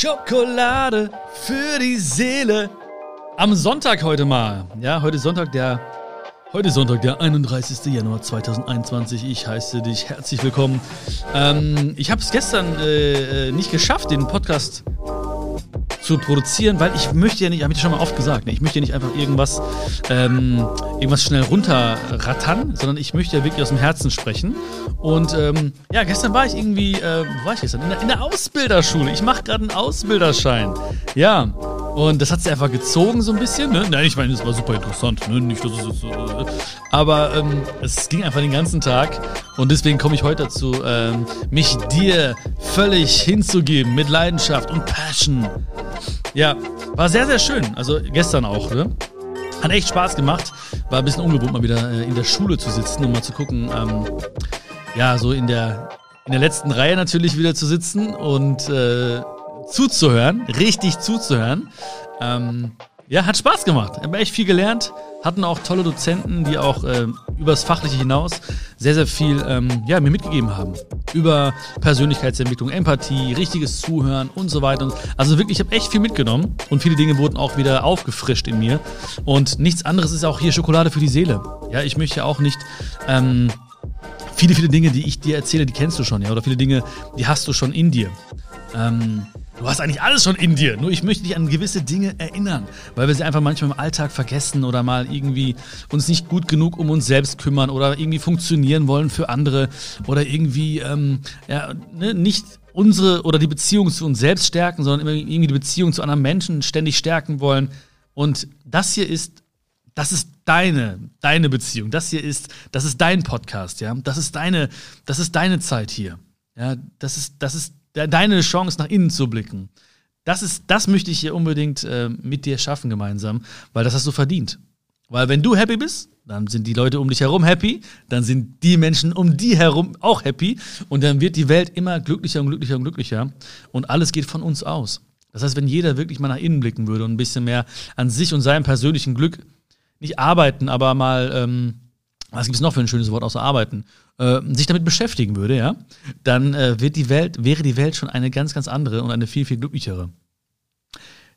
Schokolade für die Seele. Am Sonntag heute mal. Ja, heute Sonntag, der. Heute Sonntag, der 31. Januar 2021. Ich heiße dich herzlich willkommen. Ähm, ich habe es gestern äh, äh, nicht geschafft, den Podcast zu produzieren, weil ich möchte ja nicht, habe ich schon mal oft gesagt, ne, ich möchte ja nicht einfach irgendwas, ähm, irgendwas schnell runterrattern, sondern ich möchte ja wirklich aus dem Herzen sprechen. Und ähm, ja, gestern war ich irgendwie, äh, wo war ich gestern? In der, in der Ausbilderschule. Ich mache gerade einen Ausbilderschein. Ja. Und das hat sich einfach gezogen so ein bisschen. Ne? Nein, ich meine, das war super interessant. Ne? Nicht, dass es, äh, aber ähm, es ging einfach den ganzen Tag. Und deswegen komme ich heute dazu, ähm, mich dir völlig hinzugeben mit Leidenschaft und Passion. Ja, war sehr, sehr schön. Also gestern auch, ne? Hat echt Spaß gemacht. War ein bisschen ungewohnt, mal wieder äh, in der Schule zu sitzen und mal zu gucken, ähm, ja, so in der, in der letzten Reihe natürlich wieder zu sitzen und äh, zuzuhören, richtig zuzuhören. Ähm, ja, hat Spaß gemacht. Haben echt viel gelernt. Hatten auch tolle Dozenten, die auch äh, übers Fachliche hinaus sehr, sehr viel ähm, ja, mir mitgegeben haben. Über Persönlichkeitsentwicklung, Empathie, richtiges Zuhören und so weiter. Also wirklich, ich habe echt viel mitgenommen und viele Dinge wurden auch wieder aufgefrischt in mir. Und nichts anderes ist auch hier Schokolade für die Seele. Ja, ich möchte ja auch nicht. Ähm, viele, viele Dinge, die ich dir erzähle, die kennst du schon, ja, oder viele Dinge, die hast du schon in dir. Ähm, Du hast eigentlich alles schon in dir. Nur ich möchte dich an gewisse Dinge erinnern, weil wir sie einfach manchmal im Alltag vergessen oder mal irgendwie uns nicht gut genug um uns selbst kümmern oder irgendwie funktionieren wollen für andere oder irgendwie ähm, ja, ne, nicht unsere oder die Beziehung zu uns selbst stärken, sondern irgendwie die Beziehung zu anderen Menschen ständig stärken wollen. Und das hier ist, das ist deine, deine Beziehung. Das hier ist, das ist dein Podcast, ja. Das ist deine, das ist deine Zeit hier. Ja, das ist, das ist deine Chance nach innen zu blicken. Das, ist, das möchte ich hier unbedingt äh, mit dir schaffen gemeinsam, weil das hast du verdient. Weil wenn du happy bist, dann sind die Leute um dich herum happy, dann sind die Menschen um die herum auch happy und dann wird die Welt immer glücklicher und glücklicher und glücklicher und alles geht von uns aus. Das heißt, wenn jeder wirklich mal nach innen blicken würde und ein bisschen mehr an sich und seinem persönlichen Glück nicht arbeiten, aber mal ähm, was gibt es noch für ein schönes Wort außer arbeiten, äh, sich damit beschäftigen würde, ja, dann äh, wird die Welt, wäre die Welt schon eine ganz, ganz andere und eine viel, viel glücklichere.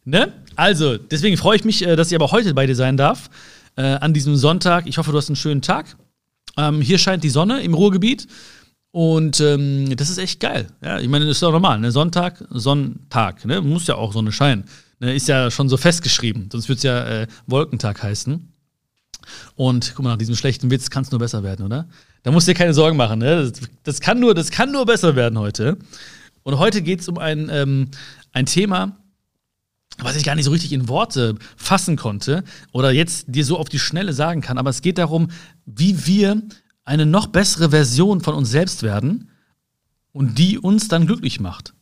Ne? Also, deswegen freue ich mich, äh, dass ich aber heute bei dir sein darf, äh, an diesem Sonntag. Ich hoffe, du hast einen schönen Tag. Ähm, hier scheint die Sonne im Ruhrgebiet. Und ähm, das ist echt geil. Ja, ich meine, das ist doch normal. Ne? Sonntag, Sonntag. Ne? Muss ja auch Sonne scheinen. Ne? Ist ja schon so festgeschrieben. Sonst würde es ja äh, Wolkentag heißen. Und guck mal, nach diesem schlechten Witz kann es nur besser werden, oder? Da musst du dir keine Sorgen machen, ne? Das, das, kann, nur, das kann nur besser werden heute. Und heute geht es um ein, ähm, ein Thema, was ich gar nicht so richtig in Worte fassen konnte oder jetzt dir so auf die Schnelle sagen kann. Aber es geht darum, wie wir eine noch bessere Version von uns selbst werden und die uns dann glücklich macht.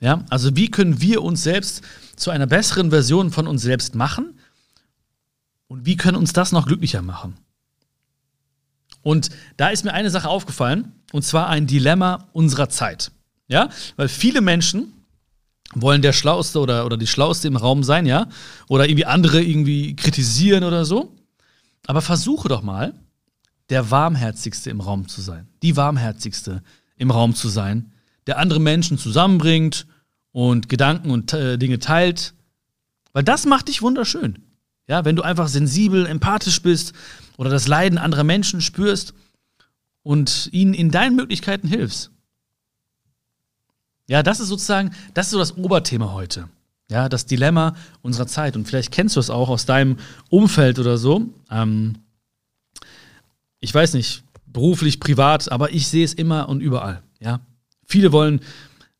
Ja, also wie können wir uns selbst zu einer besseren Version von uns selbst machen und wie können uns das noch glücklicher machen? Und da ist mir eine Sache aufgefallen, und zwar ein Dilemma unserer Zeit. Ja, weil viele Menschen wollen der Schlauste oder, oder die Schlauste im Raum sein, ja, oder irgendwie andere irgendwie kritisieren oder so. Aber versuche doch mal, der Warmherzigste im Raum zu sein, die Warmherzigste im Raum zu sein, der andere Menschen zusammenbringt und Gedanken und äh, Dinge teilt, weil das macht dich wunderschön. Ja, wenn du einfach sensibel, empathisch bist oder das Leiden anderer Menschen spürst und ihnen in deinen Möglichkeiten hilfst. Ja, das ist sozusagen, das ist so das Oberthema heute. Ja, das Dilemma unserer Zeit. Und vielleicht kennst du es auch aus deinem Umfeld oder so. Ähm, ich weiß nicht, beruflich, privat, aber ich sehe es immer und überall. Ja, viele wollen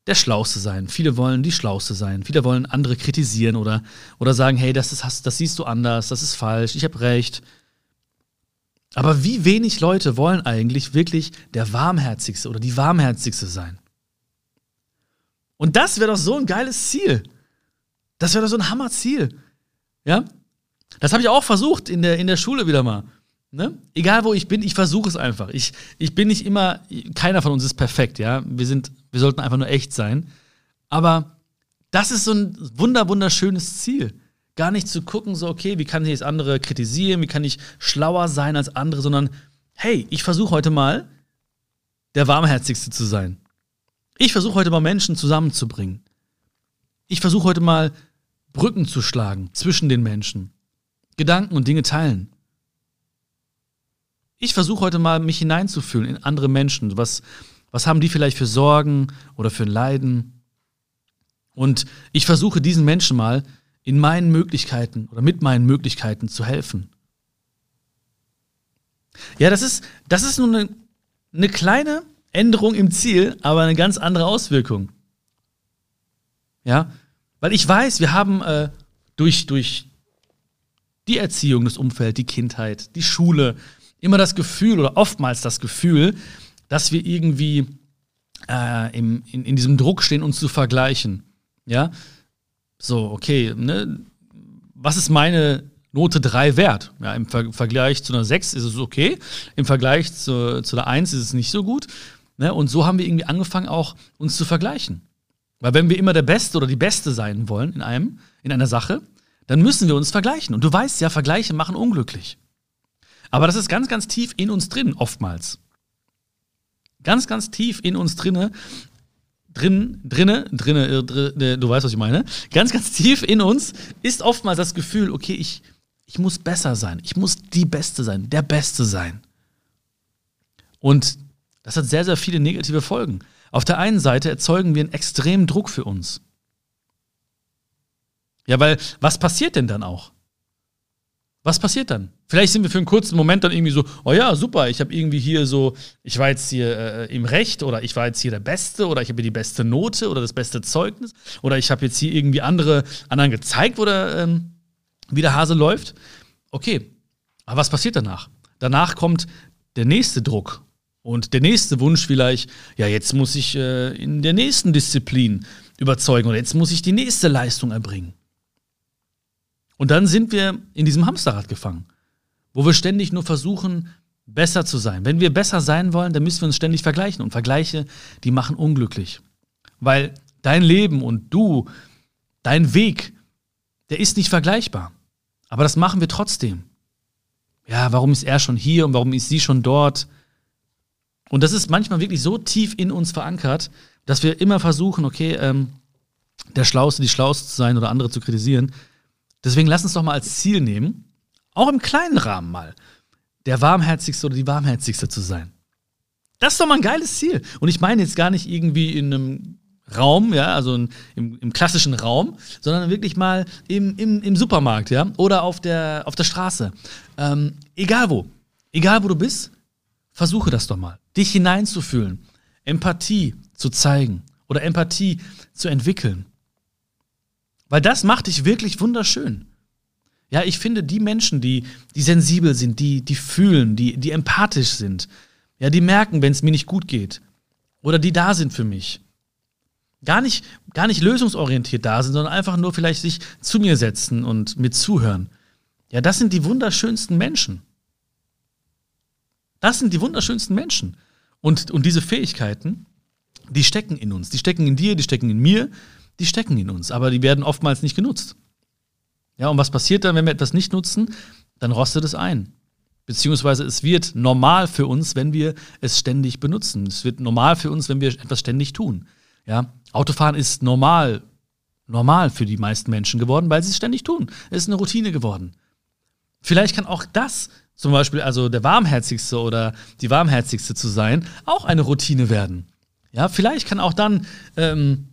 der Schlauste sein. Viele wollen die Schlauste sein. Viele wollen andere kritisieren oder, oder sagen, hey, das, ist, das siehst du anders, das ist falsch, ich habe recht. Aber wie wenig Leute wollen eigentlich wirklich der Warmherzigste oder die Warmherzigste sein? Und das wäre doch so ein geiles Ziel. Das wäre doch so ein Hammerziel. Ja? Das habe ich auch versucht in der, in der Schule wieder mal. Ne? Egal wo ich bin, ich versuche es einfach. Ich, ich bin nicht immer, keiner von uns ist perfekt, ja. Wir sind, wir sollten einfach nur echt sein. Aber das ist so ein wunder, wunderschönes Ziel. Gar nicht zu gucken, so, okay, wie kann ich jetzt andere kritisieren, wie kann ich schlauer sein als andere, sondern hey, ich versuche heute mal, der Warmherzigste zu sein. Ich versuche heute mal Menschen zusammenzubringen. Ich versuche heute mal Brücken zu schlagen zwischen den Menschen. Gedanken und Dinge teilen. Ich versuche heute mal, mich hineinzufühlen in andere Menschen. Was, was haben die vielleicht für Sorgen oder für Leiden? Und ich versuche diesen Menschen mal in meinen Möglichkeiten oder mit meinen Möglichkeiten zu helfen. Ja, das ist, das ist nur eine, eine kleine Änderung im Ziel, aber eine ganz andere Auswirkung. Ja, weil ich weiß, wir haben äh, durch, durch die Erziehung, das Umfeld, die Kindheit, die Schule immer das Gefühl oder oftmals das Gefühl, dass wir irgendwie äh, im, in, in diesem Druck stehen, uns zu vergleichen. Ja, so, okay, ne? was ist meine Note 3 wert? Ja, im Ver Vergleich zu einer 6 ist es okay, im Vergleich zu, zu der 1 ist es nicht so gut. Ne? Und so haben wir irgendwie angefangen, auch uns zu vergleichen. Weil wenn wir immer der Beste oder die Beste sein wollen in einem, in einer Sache, dann müssen wir uns vergleichen. Und du weißt ja, Vergleiche machen unglücklich. Aber das ist ganz, ganz tief in uns drin, oftmals. Ganz, ganz tief in uns drinne, drin, drinne, drinne, äh, drinne, du weißt, was ich meine. Ganz, ganz tief in uns ist oftmals das Gefühl, okay, ich, ich muss besser sein. Ich muss die Beste sein, der Beste sein. Und das hat sehr, sehr viele negative Folgen. Auf der einen Seite erzeugen wir einen extremen Druck für uns. Ja, weil was passiert denn dann auch? Was passiert dann? Vielleicht sind wir für einen kurzen Moment dann irgendwie so, oh ja, super, ich habe irgendwie hier so, ich war jetzt hier äh, im Recht oder ich war jetzt hier der Beste oder ich habe hier die beste Note oder das beste Zeugnis oder ich habe jetzt hier irgendwie andere anderen gezeigt, wo der, ähm, wie der Hase läuft. Okay, aber was passiert danach? Danach kommt der nächste Druck und der nächste Wunsch vielleicht, ja, jetzt muss ich äh, in der nächsten Disziplin überzeugen oder jetzt muss ich die nächste Leistung erbringen. Und dann sind wir in diesem Hamsterrad gefangen, wo wir ständig nur versuchen, besser zu sein. Wenn wir besser sein wollen, dann müssen wir uns ständig vergleichen. Und Vergleiche, die machen unglücklich. Weil dein Leben und du, dein Weg, der ist nicht vergleichbar. Aber das machen wir trotzdem. Ja, warum ist er schon hier und warum ist sie schon dort? Und das ist manchmal wirklich so tief in uns verankert, dass wir immer versuchen, okay, ähm, der Schlauste, die Schlauste zu sein oder andere zu kritisieren. Deswegen lass uns doch mal als Ziel nehmen, auch im kleinen Rahmen mal, der warmherzigste oder die warmherzigste zu sein. Das ist doch mal ein geiles Ziel. Und ich meine jetzt gar nicht irgendwie in einem Raum, ja, also in, im, im, klassischen Raum, sondern wirklich mal im, im, im Supermarkt, ja, oder auf der, auf der Straße. Ähm, egal wo. Egal wo du bist, versuche das doch mal. Dich hineinzufühlen, Empathie zu zeigen oder Empathie zu entwickeln. Weil das macht dich wirklich wunderschön. Ja, ich finde, die Menschen, die, die sensibel sind, die, die fühlen, die, die empathisch sind, ja, die merken, wenn es mir nicht gut geht. Oder die da sind für mich. Gar nicht, gar nicht lösungsorientiert da sind, sondern einfach nur vielleicht sich zu mir setzen und mir zuhören. Ja, das sind die wunderschönsten Menschen. Das sind die wunderschönsten Menschen. Und, und diese Fähigkeiten, die stecken in uns. Die stecken in dir, die stecken in mir, die stecken in uns, aber die werden oftmals nicht genutzt. Ja, und was passiert dann, wenn wir etwas nicht nutzen? Dann rostet es ein. Beziehungsweise es wird normal für uns, wenn wir es ständig benutzen. Es wird normal für uns, wenn wir etwas ständig tun. Ja, Autofahren ist normal, normal für die meisten Menschen geworden, weil sie es ständig tun. Es ist eine Routine geworden. Vielleicht kann auch das, zum Beispiel also der warmherzigste oder die warmherzigste zu sein, auch eine Routine werden. Ja, vielleicht kann auch dann ähm,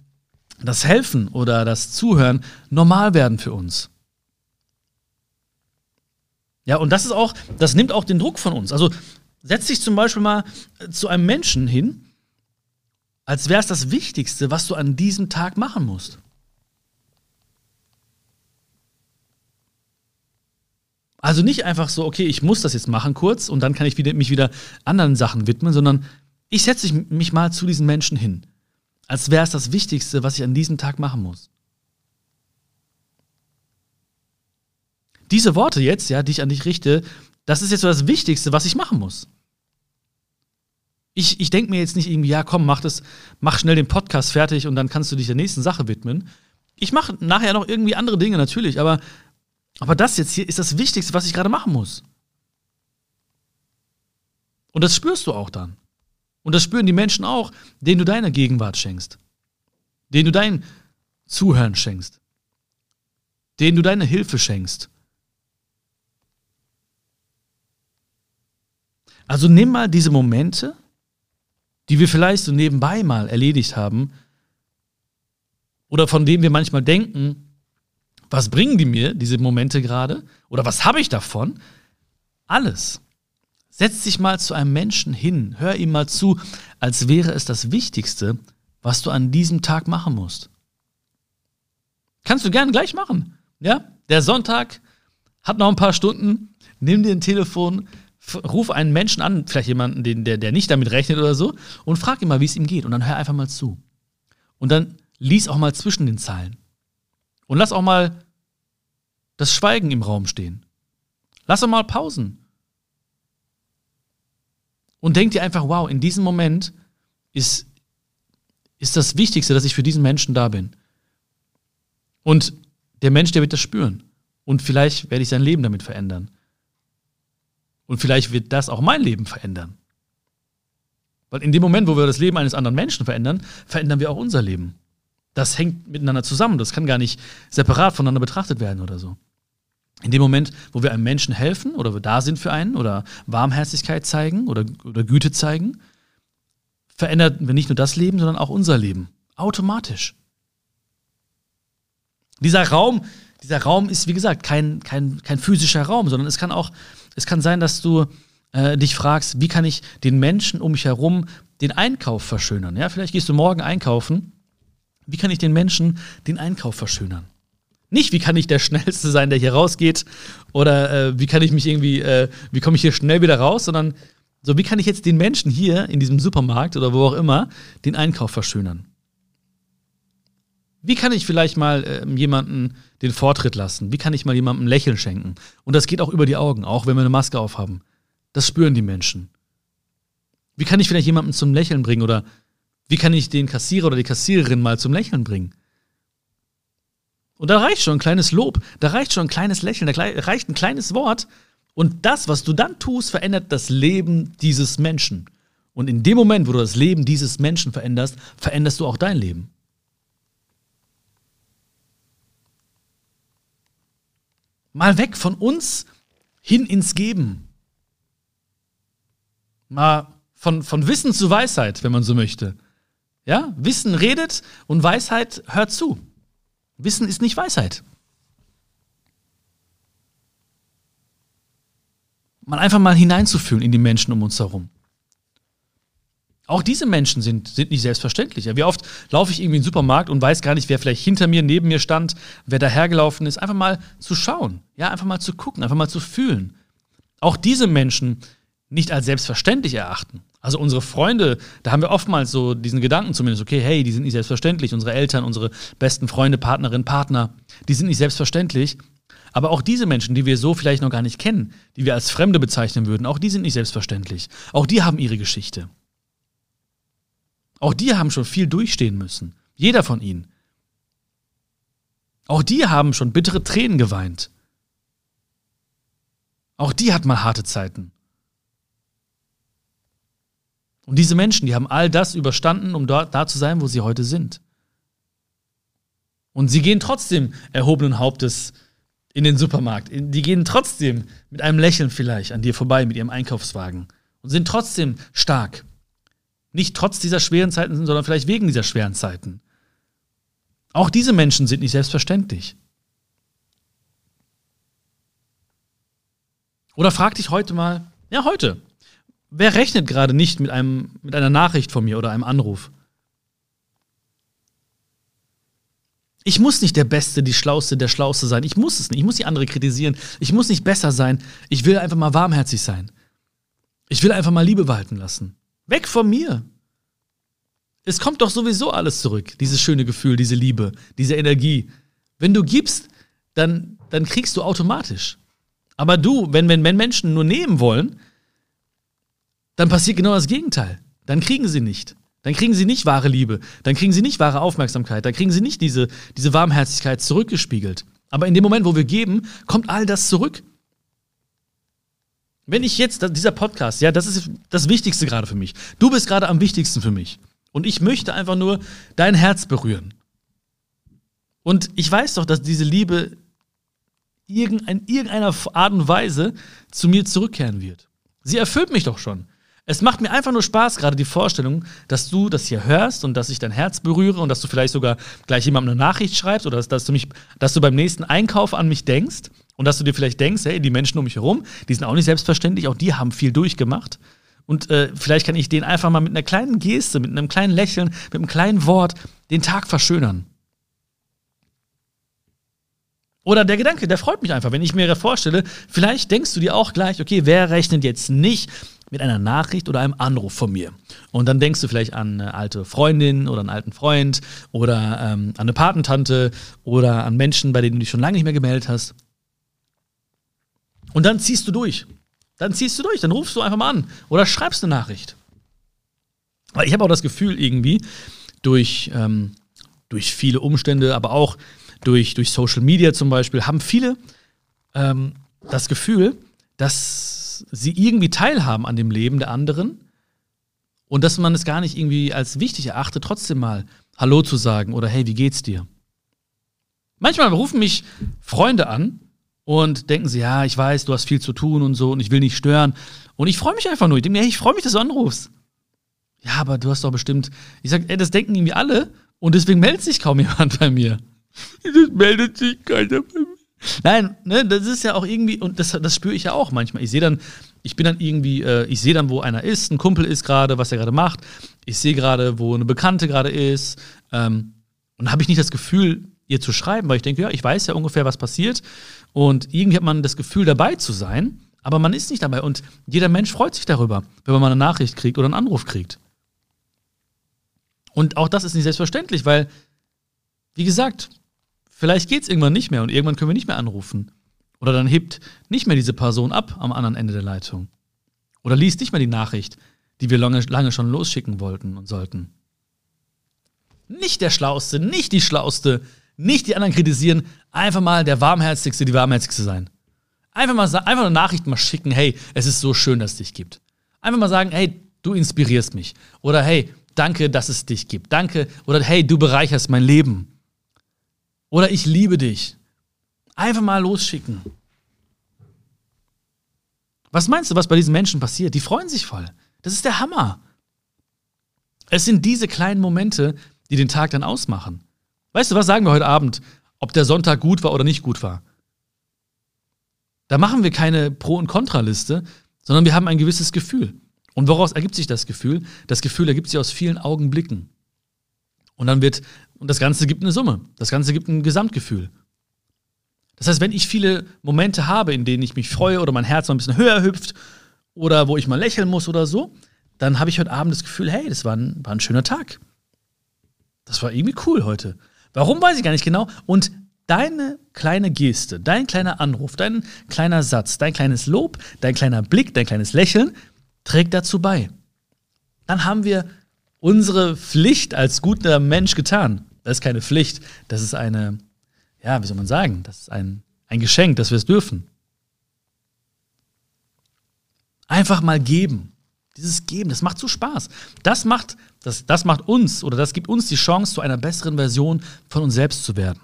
das Helfen oder das Zuhören normal werden für uns. Ja, und das ist auch, das nimmt auch den Druck von uns. Also setz dich zum Beispiel mal zu einem Menschen hin, als wäre es das Wichtigste, was du an diesem Tag machen musst. Also nicht einfach so, okay, ich muss das jetzt machen kurz und dann kann ich wieder, mich wieder anderen Sachen widmen, sondern ich setze mich mal zu diesen Menschen hin als wäre es das Wichtigste, was ich an diesem Tag machen muss. Diese Worte jetzt, ja, die ich an dich richte, das ist jetzt so das Wichtigste, was ich machen muss. Ich, ich denke mir jetzt nicht irgendwie, ja, komm, mach das, mach schnell den Podcast fertig und dann kannst du dich der nächsten Sache widmen. Ich mache nachher noch irgendwie andere Dinge natürlich, aber, aber das jetzt hier ist das Wichtigste, was ich gerade machen muss. Und das spürst du auch dann. Und das spüren die Menschen auch, denen du deine Gegenwart schenkst. Denen du dein Zuhören schenkst, denen du deine Hilfe schenkst. Also nimm mal diese Momente, die wir vielleicht so nebenbei mal erledigt haben, oder von denen wir manchmal denken, was bringen die mir, diese Momente gerade? Oder was habe ich davon? Alles. Setz dich mal zu einem Menschen hin, hör ihm mal zu, als wäre es das Wichtigste, was du an diesem Tag machen musst. Kannst du gerne gleich machen. Ja? Der Sonntag hat noch ein paar Stunden. Nimm dir ein Telefon, ruf einen Menschen an, vielleicht jemanden, den, der, der nicht damit rechnet oder so, und frag ihn mal, wie es ihm geht. Und dann hör einfach mal zu. Und dann lies auch mal zwischen den Zeilen. Und lass auch mal das Schweigen im Raum stehen. Lass auch mal Pausen. Und denk dir einfach, wow, in diesem Moment ist, ist das Wichtigste, dass ich für diesen Menschen da bin. Und der Mensch, der wird das spüren. Und vielleicht werde ich sein Leben damit verändern. Und vielleicht wird das auch mein Leben verändern. Weil in dem Moment, wo wir das Leben eines anderen Menschen verändern, verändern wir auch unser Leben. Das hängt miteinander zusammen. Das kann gar nicht separat voneinander betrachtet werden oder so. In dem Moment, wo wir einem Menschen helfen oder wir da sind für einen oder Warmherzigkeit zeigen oder, oder Güte zeigen, verändern wir nicht nur das Leben, sondern auch unser Leben. Automatisch. Dieser Raum, dieser Raum ist, wie gesagt, kein, kein, kein physischer Raum, sondern es kann auch, es kann sein, dass du äh, dich fragst, wie kann ich den Menschen um mich herum den Einkauf verschönern? Ja, vielleicht gehst du morgen einkaufen. Wie kann ich den Menschen den Einkauf verschönern? Nicht, wie kann ich der Schnellste sein, der hier rausgeht, oder äh, wie kann ich mich irgendwie, äh, wie komme ich hier schnell wieder raus, sondern so, wie kann ich jetzt den Menschen hier in diesem Supermarkt oder wo auch immer den Einkauf verschönern? Wie kann ich vielleicht mal äh, jemanden den Vortritt lassen? Wie kann ich mal jemandem Lächeln schenken? Und das geht auch über die Augen, auch wenn wir eine Maske aufhaben. Das spüren die Menschen. Wie kann ich vielleicht jemanden zum Lächeln bringen oder wie kann ich den Kassierer oder die Kassiererin mal zum Lächeln bringen? Und da reicht schon ein kleines Lob, da reicht schon ein kleines Lächeln, da reicht ein kleines Wort. Und das, was du dann tust, verändert das Leben dieses Menschen. Und in dem Moment, wo du das Leben dieses Menschen veränderst, veränderst du auch dein Leben. Mal weg von uns hin ins Geben. Mal von, von Wissen zu Weisheit, wenn man so möchte. Ja, Wissen redet und Weisheit hört zu. Wissen ist nicht Weisheit. Mal einfach mal hineinzufühlen in die Menschen um uns herum. Auch diese Menschen sind, sind nicht selbstverständlich. Wie oft laufe ich irgendwie in den Supermarkt und weiß gar nicht, wer vielleicht hinter mir, neben mir stand, wer dahergelaufen ist. Einfach mal zu schauen, ja, einfach mal zu gucken, einfach mal zu fühlen. Auch diese Menschen nicht als selbstverständlich erachten. Also unsere Freunde, da haben wir oftmals so diesen Gedanken zumindest, okay, hey, die sind nicht selbstverständlich. Unsere Eltern, unsere besten Freunde, Partnerinnen, Partner, die sind nicht selbstverständlich. Aber auch diese Menschen, die wir so vielleicht noch gar nicht kennen, die wir als Fremde bezeichnen würden, auch die sind nicht selbstverständlich. Auch die haben ihre Geschichte. Auch die haben schon viel durchstehen müssen. Jeder von ihnen. Auch die haben schon bittere Tränen geweint. Auch die hat mal harte Zeiten. Und diese Menschen, die haben all das überstanden, um dort da zu sein, wo sie heute sind. Und sie gehen trotzdem erhobenen Hauptes in den Supermarkt. Die gehen trotzdem mit einem Lächeln vielleicht an dir vorbei mit ihrem Einkaufswagen und sind trotzdem stark. Nicht trotz dieser schweren Zeiten, sondern vielleicht wegen dieser schweren Zeiten. Auch diese Menschen sind nicht selbstverständlich. Oder frag dich heute mal, ja, heute, wer rechnet gerade nicht mit, einem, mit einer Nachricht von mir oder einem Anruf? Ich muss nicht der Beste, die Schlauste, der Schlauste sein. Ich muss es nicht. Ich muss die andere kritisieren. Ich muss nicht besser sein. Ich will einfach mal warmherzig sein. Ich will einfach mal Liebe walten lassen. Weg von mir. Es kommt doch sowieso alles zurück, dieses schöne Gefühl, diese Liebe, diese Energie. Wenn du gibst, dann, dann kriegst du automatisch. Aber du, wenn, wenn, wenn Menschen nur nehmen wollen, dann passiert genau das Gegenteil. Dann kriegen sie nicht. Dann kriegen sie nicht wahre Liebe. Dann kriegen sie nicht wahre Aufmerksamkeit. Dann kriegen sie nicht diese, diese Warmherzigkeit zurückgespiegelt. Aber in dem Moment, wo wir geben, kommt all das zurück. Wenn ich jetzt, dieser Podcast, ja, das ist das Wichtigste gerade für mich. Du bist gerade am wichtigsten für mich. Und ich möchte einfach nur dein Herz berühren. Und ich weiß doch, dass diese Liebe in irgendeiner Art und Weise zu mir zurückkehren wird. Sie erfüllt mich doch schon. Es macht mir einfach nur Spaß, gerade die Vorstellung, dass du das hier hörst und dass ich dein Herz berühre und dass du vielleicht sogar gleich jemandem eine Nachricht schreibst oder dass, dass, du mich, dass du beim nächsten Einkauf an mich denkst und dass du dir vielleicht denkst, hey, die Menschen um mich herum, die sind auch nicht selbstverständlich, auch die haben viel durchgemacht. Und äh, vielleicht kann ich denen einfach mal mit einer kleinen Geste, mit einem kleinen Lächeln, mit einem kleinen Wort den Tag verschönern. Oder der Gedanke, der freut mich einfach, wenn ich mir vorstelle, vielleicht denkst du dir auch gleich, okay, wer rechnet jetzt nicht mit einer Nachricht oder einem Anruf von mir? Und dann denkst du vielleicht an eine alte Freundin oder einen alten Freund oder ähm, an eine Patentante oder an Menschen, bei denen du dich schon lange nicht mehr gemeldet hast. Und dann ziehst du durch. Dann ziehst du durch, dann rufst du einfach mal an oder schreibst eine Nachricht. Weil ich habe auch das Gefühl irgendwie, durch, ähm, durch viele Umstände, aber auch durch, durch Social Media zum Beispiel, haben viele ähm, das Gefühl, dass sie irgendwie teilhaben an dem Leben der anderen und dass man es gar nicht irgendwie als wichtig erachtet, trotzdem mal Hallo zu sagen oder hey, wie geht's dir? Manchmal rufen mich Freunde an und denken sie, ja, ich weiß, du hast viel zu tun und so und ich will nicht stören. Und ich freue mich einfach nur. Ich denke mir, hey, ich freue mich, dass du anrufst. Ja, aber du hast doch bestimmt. Ich sage, ey, das denken irgendwie alle und deswegen meldet sich kaum jemand bei mir. Das meldet sich keiner bei mir. Nein, ne, das ist ja auch irgendwie, und das, das spüre ich ja auch manchmal. Ich sehe dann, ich bin dann irgendwie, äh, ich sehe dann, wo einer ist, ein Kumpel ist gerade, was er gerade macht. Ich sehe gerade, wo eine Bekannte gerade ist. Ähm, und habe ich nicht das Gefühl, ihr zu schreiben, weil ich denke, ja, ich weiß ja ungefähr, was passiert. Und irgendwie hat man das Gefühl, dabei zu sein, aber man ist nicht dabei. Und jeder Mensch freut sich darüber, wenn man mal eine Nachricht kriegt oder einen Anruf kriegt. Und auch das ist nicht selbstverständlich, weil, wie gesagt, vielleicht geht es irgendwann nicht mehr und irgendwann können wir nicht mehr anrufen. Oder dann hebt nicht mehr diese Person ab am anderen Ende der Leitung. Oder liest nicht mehr die Nachricht, die wir lange, lange schon losschicken wollten und sollten. Nicht der Schlauste, nicht die Schlauste, nicht die anderen kritisieren, einfach mal der Warmherzigste, die Warmherzigste sein. Einfach mal einfach eine Nachricht mal schicken, hey, es ist so schön, dass es dich gibt. Einfach mal sagen, hey, du inspirierst mich. Oder hey, danke, dass es dich gibt. Danke. Oder hey, du bereicherst mein Leben. Oder ich liebe dich. Einfach mal losschicken. Was meinst du, was bei diesen Menschen passiert? Die freuen sich voll. Das ist der Hammer. Es sind diese kleinen Momente, die den Tag dann ausmachen. Weißt du, was sagen wir heute Abend, ob der Sonntag gut war oder nicht gut war? Da machen wir keine Pro- und Kontraliste, sondern wir haben ein gewisses Gefühl. Und woraus ergibt sich das Gefühl? Das Gefühl ergibt sich aus vielen Augenblicken. Und dann wird, und das Ganze gibt eine Summe. Das Ganze gibt ein Gesamtgefühl. Das heißt, wenn ich viele Momente habe, in denen ich mich freue oder mein Herz noch ein bisschen höher hüpft oder wo ich mal lächeln muss oder so, dann habe ich heute Abend das Gefühl, hey, das war ein, war ein schöner Tag. Das war irgendwie cool heute. Warum weiß ich gar nicht genau. Und deine kleine Geste, dein kleiner Anruf, dein kleiner Satz, dein kleines Lob, dein kleiner Blick, dein kleines Lächeln trägt dazu bei. Dann haben wir unsere Pflicht als guter Mensch getan. Das ist keine Pflicht, das ist eine, ja, wie soll man sagen, das ist ein, ein Geschenk, dass wir es dürfen. Einfach mal geben. Dieses Geben, das macht so Spaß. Das macht, das, das macht uns oder das gibt uns die Chance, zu einer besseren Version von uns selbst zu werden.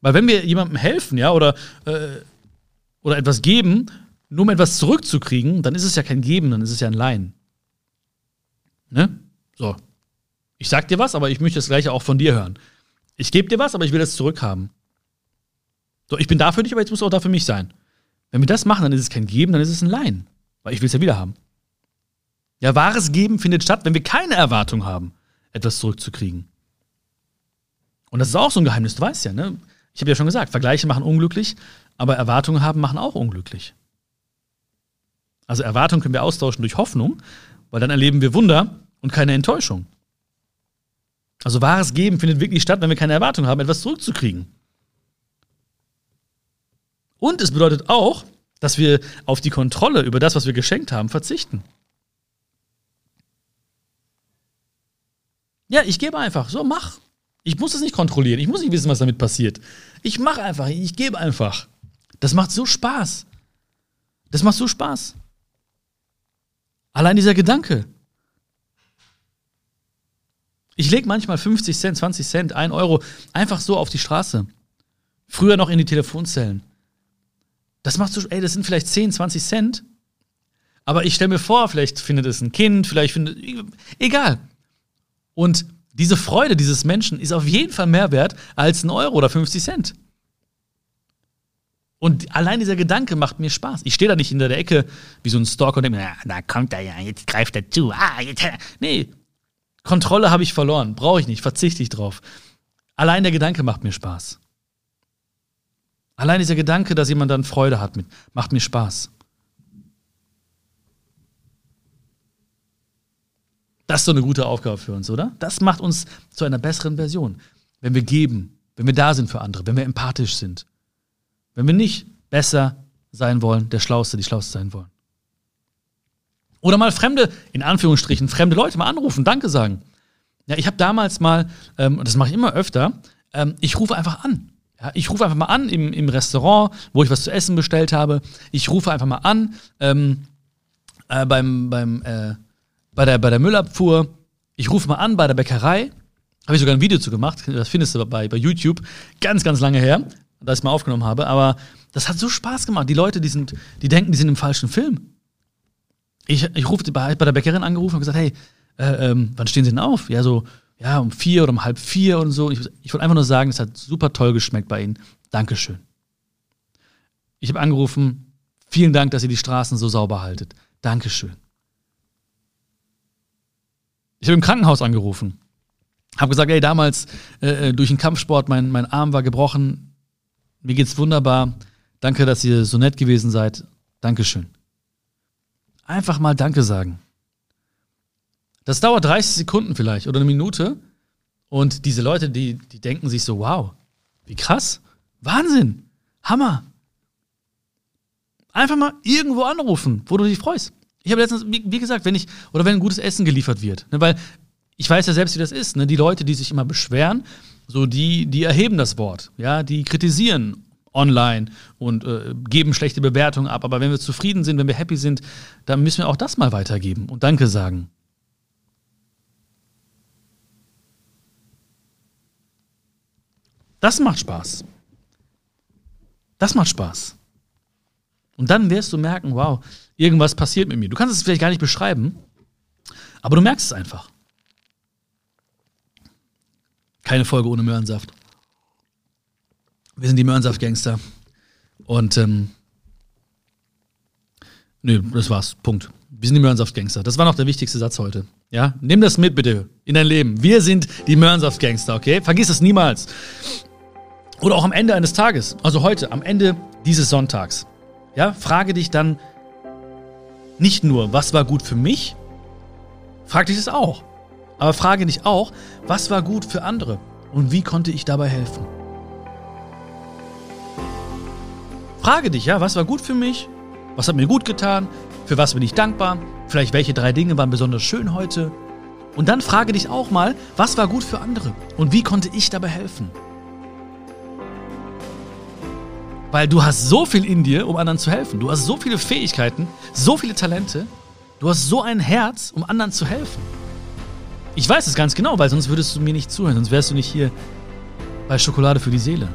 Weil wenn wir jemandem helfen, ja, oder, äh, oder etwas geben, nur um etwas zurückzukriegen, dann ist es ja kein Geben, dann ist es ja ein Leihen. Ne? So. Ich sag dir was, aber ich möchte das gleiche auch von dir hören. Ich gebe dir was, aber ich will das zurückhaben. So, ich bin da für dich, aber jetzt musst du auch da für mich sein. Wenn wir das machen, dann ist es kein Geben, dann ist es ein Leihen. Weil ich will es ja wieder haben. Ja, wahres Geben findet statt, wenn wir keine Erwartung haben, etwas zurückzukriegen. Und das ist auch so ein Geheimnis, du weißt ja, ne? Ich habe ja schon gesagt, Vergleiche machen unglücklich, aber Erwartungen haben machen auch unglücklich. Also Erwartungen können wir austauschen durch Hoffnung, weil dann erleben wir Wunder und keine Enttäuschung. Also wahres Geben findet wirklich statt, wenn wir keine Erwartung haben, etwas zurückzukriegen. Und es bedeutet auch, dass wir auf die Kontrolle über das, was wir geschenkt haben, verzichten. Ja, ich gebe einfach. So, mach. Ich muss es nicht kontrollieren. Ich muss nicht wissen, was damit passiert. Ich mache einfach. Ich gebe einfach. Das macht so Spaß. Das macht so Spaß. Allein dieser Gedanke. Ich lege manchmal 50 Cent, 20 Cent, 1 Euro einfach so auf die Straße. Früher noch in die Telefonzellen. Das machst du, ey, das sind vielleicht 10, 20 Cent. Aber ich stelle mir vor, vielleicht findet es ein Kind, vielleicht findet. Egal. Und diese Freude dieses Menschen ist auf jeden Fall mehr wert als ein Euro oder 50 Cent. Und allein dieser Gedanke macht mir Spaß. Ich stehe da nicht hinter der Ecke wie so ein Stalker und denke mir, da kommt er ja, jetzt greift er zu. Ah, jetzt. Nee, Kontrolle habe ich verloren. Brauche ich nicht, verzichte ich drauf. Allein der Gedanke macht mir Spaß. Allein dieser Gedanke, dass jemand dann Freude hat, mit, macht mir Spaß. Das ist so eine gute Aufgabe für uns, oder? Das macht uns zu einer besseren Version. Wenn wir geben, wenn wir da sind für andere, wenn wir empathisch sind. Wenn wir nicht besser sein wollen, der Schlauste, die Schlauste sein wollen. Oder mal fremde, in Anführungsstrichen, fremde Leute mal anrufen, Danke sagen. Ja, ich habe damals mal, ähm, und das mache ich immer öfter, ähm, ich rufe einfach an. Ja, ich rufe einfach mal an im, im Restaurant, wo ich was zu essen bestellt habe. Ich rufe einfach mal an ähm, äh, beim, beim, äh, bei, der, bei der Müllabfuhr. Ich rufe mal an bei der Bäckerei. Habe ich sogar ein Video zu gemacht. Das findest du bei, bei YouTube. Ganz, ganz lange her, dass ich mal aufgenommen habe. Aber das hat so Spaß gemacht. Die Leute, die, sind, die denken, die sind im falschen Film ich, ich rufe bei, bei der Bäckerin angerufen und gesagt, hey, äh, ähm, wann stehen Sie denn auf? Ja, so, ja, um vier oder um halb vier und so. Ich, ich wollte einfach nur sagen, es hat super toll geschmeckt bei Ihnen. Dankeschön. Ich habe angerufen, vielen Dank, dass ihr die Straßen so sauber haltet. Dankeschön. Ich habe im Krankenhaus angerufen. Habe gesagt, ey, damals äh, äh, durch den Kampfsport, mein, mein Arm war gebrochen. Mir geht's wunderbar. Danke, dass ihr so nett gewesen seid. Dankeschön. Einfach mal Danke sagen. Das dauert 30 Sekunden vielleicht oder eine Minute. Und diese Leute, die, die denken sich so, wow, wie krass, Wahnsinn, Hammer. Einfach mal irgendwo anrufen, wo du dich freust. Ich habe letztens, wie, gesagt, wenn ich, oder wenn ein gutes Essen geliefert wird, ne, weil ich weiß ja selbst, wie das ist, ne, die Leute, die sich immer beschweren, so die, die erheben das Wort, ja, die kritisieren online und äh, geben schlechte Bewertungen ab. Aber wenn wir zufrieden sind, wenn wir happy sind, dann müssen wir auch das mal weitergeben und Danke sagen. Das macht Spaß. Das macht Spaß. Und dann wirst du merken, wow, irgendwas passiert mit mir. Du kannst es vielleicht gar nicht beschreiben, aber du merkst es einfach. Keine Folge ohne Möhrensaft. Wir sind die Mörnsaft-Gangster. Und ähm, nö, das war's. Punkt. Wir sind die Mörnsaft-Gangster. Das war noch der wichtigste Satz heute. Ja, nimm das mit bitte in dein Leben. Wir sind die Mörnsaft-Gangster, okay? Vergiss es niemals. Oder auch am Ende eines Tages, also heute, am Ende dieses Sonntags. Ja, frage dich dann nicht nur, was war gut für mich, frag dich das auch. Aber frage dich auch, was war gut für andere und wie konnte ich dabei helfen? Frage dich, ja, was war gut für mich? Was hat mir gut getan? Für was bin ich dankbar? Vielleicht welche drei Dinge waren besonders schön heute? Und dann frage dich auch mal, was war gut für andere? Und wie konnte ich dabei helfen? Weil du hast so viel in dir, um anderen zu helfen. Du hast so viele Fähigkeiten, so viele Talente. Du hast so ein Herz, um anderen zu helfen. Ich weiß es ganz genau, weil sonst würdest du mir nicht zuhören, sonst wärst du nicht hier bei Schokolade für die Seele.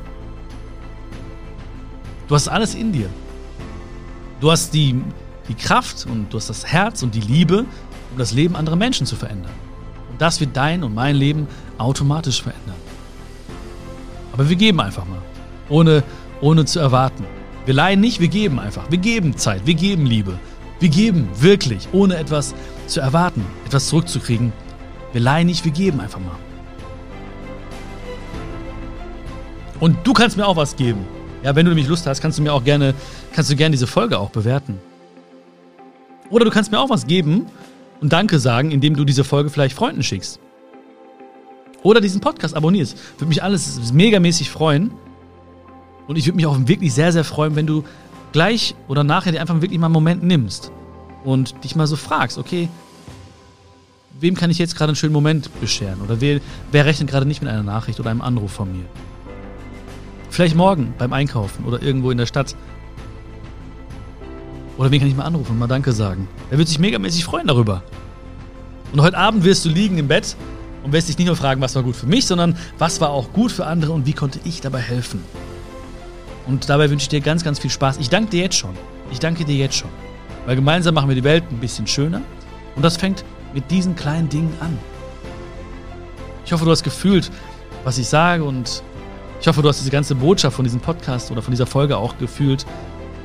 Du hast alles in dir. Du hast die, die Kraft und du hast das Herz und die Liebe, um das Leben anderer Menschen zu verändern. Und das wird dein und mein Leben automatisch verändern. Aber wir geben einfach mal, ohne, ohne zu erwarten. Wir leihen nicht, wir geben einfach. Wir geben Zeit, wir geben Liebe. Wir geben wirklich, ohne etwas zu erwarten, etwas zurückzukriegen. Wir leihen nicht, wir geben einfach mal. Und du kannst mir auch was geben. Ja, wenn du nämlich Lust hast, kannst du mir auch gerne, kannst du gerne diese Folge auch bewerten. Oder du kannst mir auch was geben und Danke sagen, indem du diese Folge vielleicht Freunden schickst. Oder diesen Podcast abonnierst. Würde mich alles megamäßig freuen. Und ich würde mich auch wirklich sehr, sehr freuen, wenn du gleich oder nachher dir einfach wirklich mal einen Moment nimmst und dich mal so fragst, okay, wem kann ich jetzt gerade einen schönen Moment bescheren? Oder wer, wer rechnet gerade nicht mit einer Nachricht oder einem Anruf von mir? Vielleicht morgen beim Einkaufen oder irgendwo in der Stadt. Oder wen kann ich mal anrufen und mal Danke sagen? Er wird sich megamäßig freuen darüber. Und heute Abend wirst du liegen im Bett und wirst dich nicht nur fragen, was war gut für mich, sondern was war auch gut für andere und wie konnte ich dabei helfen. Und dabei wünsche ich dir ganz, ganz viel Spaß. Ich danke dir jetzt schon. Ich danke dir jetzt schon. Weil gemeinsam machen wir die Welt ein bisschen schöner. Und das fängt mit diesen kleinen Dingen an. Ich hoffe, du hast gefühlt, was ich sage und ich hoffe, du hast diese ganze Botschaft von diesem Podcast oder von dieser Folge auch gefühlt.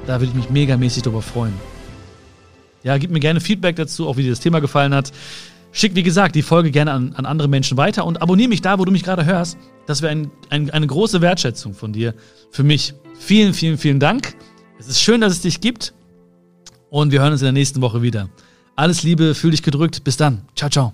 Da würde ich mich megamäßig darüber freuen. Ja, gib mir gerne Feedback dazu, auch wie dir das Thema gefallen hat. Schick, wie gesagt, die Folge gerne an, an andere Menschen weiter und abonniere mich da, wo du mich gerade hörst. Das wäre ein, ein, eine große Wertschätzung von dir für mich. Vielen, vielen, vielen Dank. Es ist schön, dass es dich gibt. Und wir hören uns in der nächsten Woche wieder. Alles Liebe, fühl dich gedrückt. Bis dann. Ciao, ciao.